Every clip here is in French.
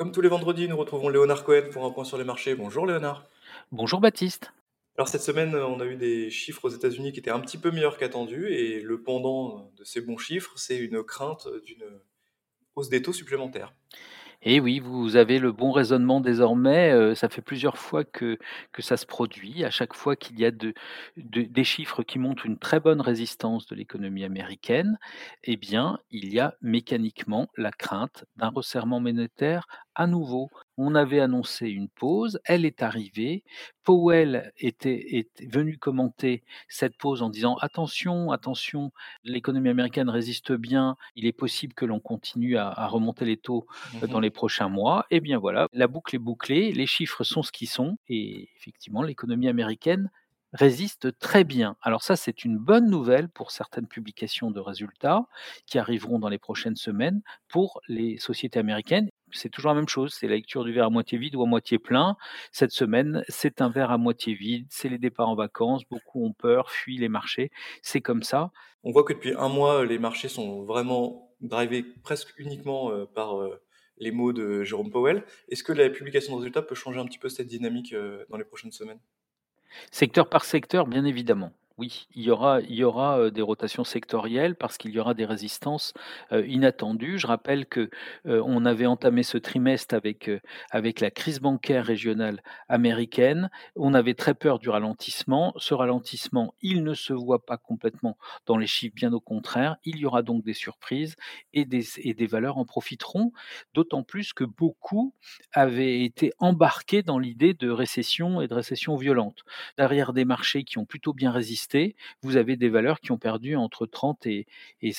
Comme tous les vendredis, nous retrouvons Léonard Cohen pour un point sur les marchés. Bonjour Léonard. Bonjour Baptiste. Alors cette semaine, on a eu des chiffres aux États-Unis qui étaient un petit peu meilleurs qu'attendus et le pendant de ces bons chiffres, c'est une crainte d'une hausse des taux supplémentaires. Et oui, vous avez le bon raisonnement désormais. Euh, ça fait plusieurs fois que, ça se produit. À chaque fois qu'il y a de, de- des chiffres qui montrent une très bonne résistance de l'économie américaine, eh bien, il y a mécaniquement la crainte d'un resserrement monétaire à nouveau. On avait annoncé une pause, elle est arrivée. Powell était, était venu commenter cette pause en disant attention, attention, l'économie américaine résiste bien, il est possible que l'on continue à, à remonter les taux euh, dans les prochains mois. Eh bien voilà, la boucle est bouclée, les chiffres sont ce qu'ils sont, et effectivement, l'économie américaine résiste très bien. Alors ça, c'est une bonne nouvelle pour certaines publications de résultats qui arriveront dans les prochaines semaines pour les sociétés américaines. C'est toujours la même chose, c'est la lecture du verre à moitié vide ou à moitié plein. Cette semaine, c'est un verre à moitié vide, c'est les départs en vacances, beaucoup ont peur, fuient les marchés, c'est comme ça. On voit que depuis un mois, les marchés sont vraiment drivés presque uniquement euh, par euh, les mots de Jérôme Powell. Est-ce que la publication de résultats peut changer un petit peu cette dynamique euh, dans les prochaines semaines? Secteur par secteur, bien évidemment. Oui, il y aura, il y aura des rotations sectorielles parce qu'il y aura des résistances inattendues. Je rappelle que on avait entamé ce trimestre avec, avec la crise bancaire régionale américaine. On avait très peur du ralentissement. Ce ralentissement, il ne se voit pas complètement dans les chiffres, bien au contraire. Il y aura donc des surprises et des, et des valeurs en profiteront, d'autant plus que beaucoup avaient été embarqués dans l'idée de récession et de récession violente derrière des marchés qui ont plutôt bien résisté, vous avez des valeurs qui ont perdu entre 30 et, et,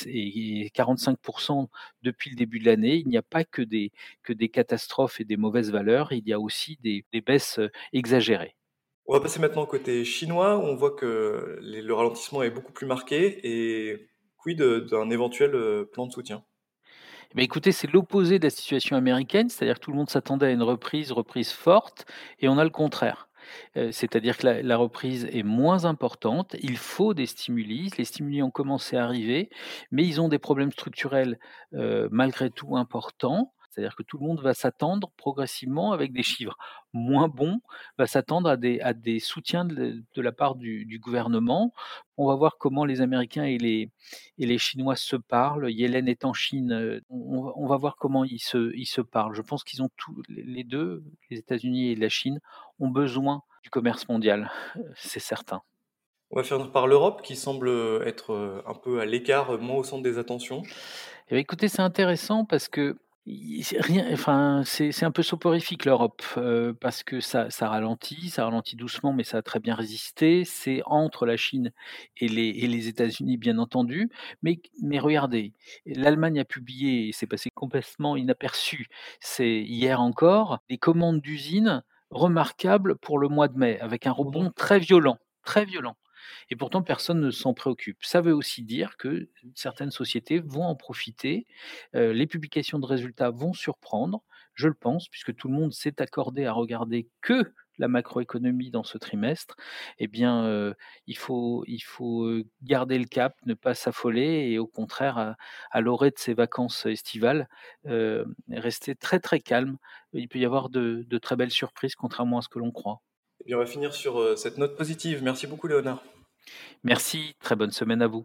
et 45 depuis le début de l'année. Il n'y a pas que des, que des catastrophes et des mauvaises valeurs, il y a aussi des, des baisses euh, exagérées. On va passer maintenant au côté chinois, où on voit que les- le ralentissement est beaucoup plus marqué et quid de- d'un éventuel euh, plan de soutien? Eh bien, écoutez, c'est l'opposé de la situation américaine, c'est-à-dire que tout le monde s'attendait à une reprise, reprise forte, et on a le contraire. C'est-à-dire que la, reprise est moins importante, il faut des stimuli, les stimuli ont commencé à arriver, mais ils ont des problèmes structurels malgré tout importants. C'est-à-dire que tout le monde va s'attendre progressivement avec des chiffres moins bons, va s'attendre à des, à des soutiens de, de la part du, du gouvernement. On va voir comment les Américains et les, et les Chinois se parlent. Yellen est en Chine. euh, On, va- on va voir comment ils se, ils se parlent. Je pense qu'ils ont tous les deux, les États-Unis et la Chine, ont besoin du commerce mondial, euh, c'est certain. On va finir par l'Europe, qui semble être euh, un peu à l'écart, moins au centre des attentions. Eh bien, écoutez, c'est intéressant parce que rien, enfin, c'est un peu soporifique l'Europe euh, parce que ça, ça ralentit, ça ralentit doucement, mais ça a très bien résisté. C'est entre la Chine et les, et les États-Unis, bien entendu. Mais, mais regardez, l'Allemagne a publié, et c'est passé complètement inaperçu, c'est hier encore, des commandes d'usines remarquables pour le mois de mai, avec un rebond Mhm. très violent, très violent. Et pourtant, personne ne s'en préoccupe. Ça veut aussi dire que certaines sociétés vont en profiter. Euh, les publications de résultats vont surprendre, je le pense, puisque tout le monde s'est accordé à regarder que la macroéconomie dans ce trimestre. Eh bien, euh, il, faut, euh, garder le cap, ne pas s'affoler et au contraire, à, l'orée de ces vacances estivales, rester très très calme. Il peut y avoir de très belles surprises, contrairement à ce que l'on croit. Et bien, on va finir sur euh, cette note positive. Merci beaucoup, Léonard. Merci, très bonne semaine à vous.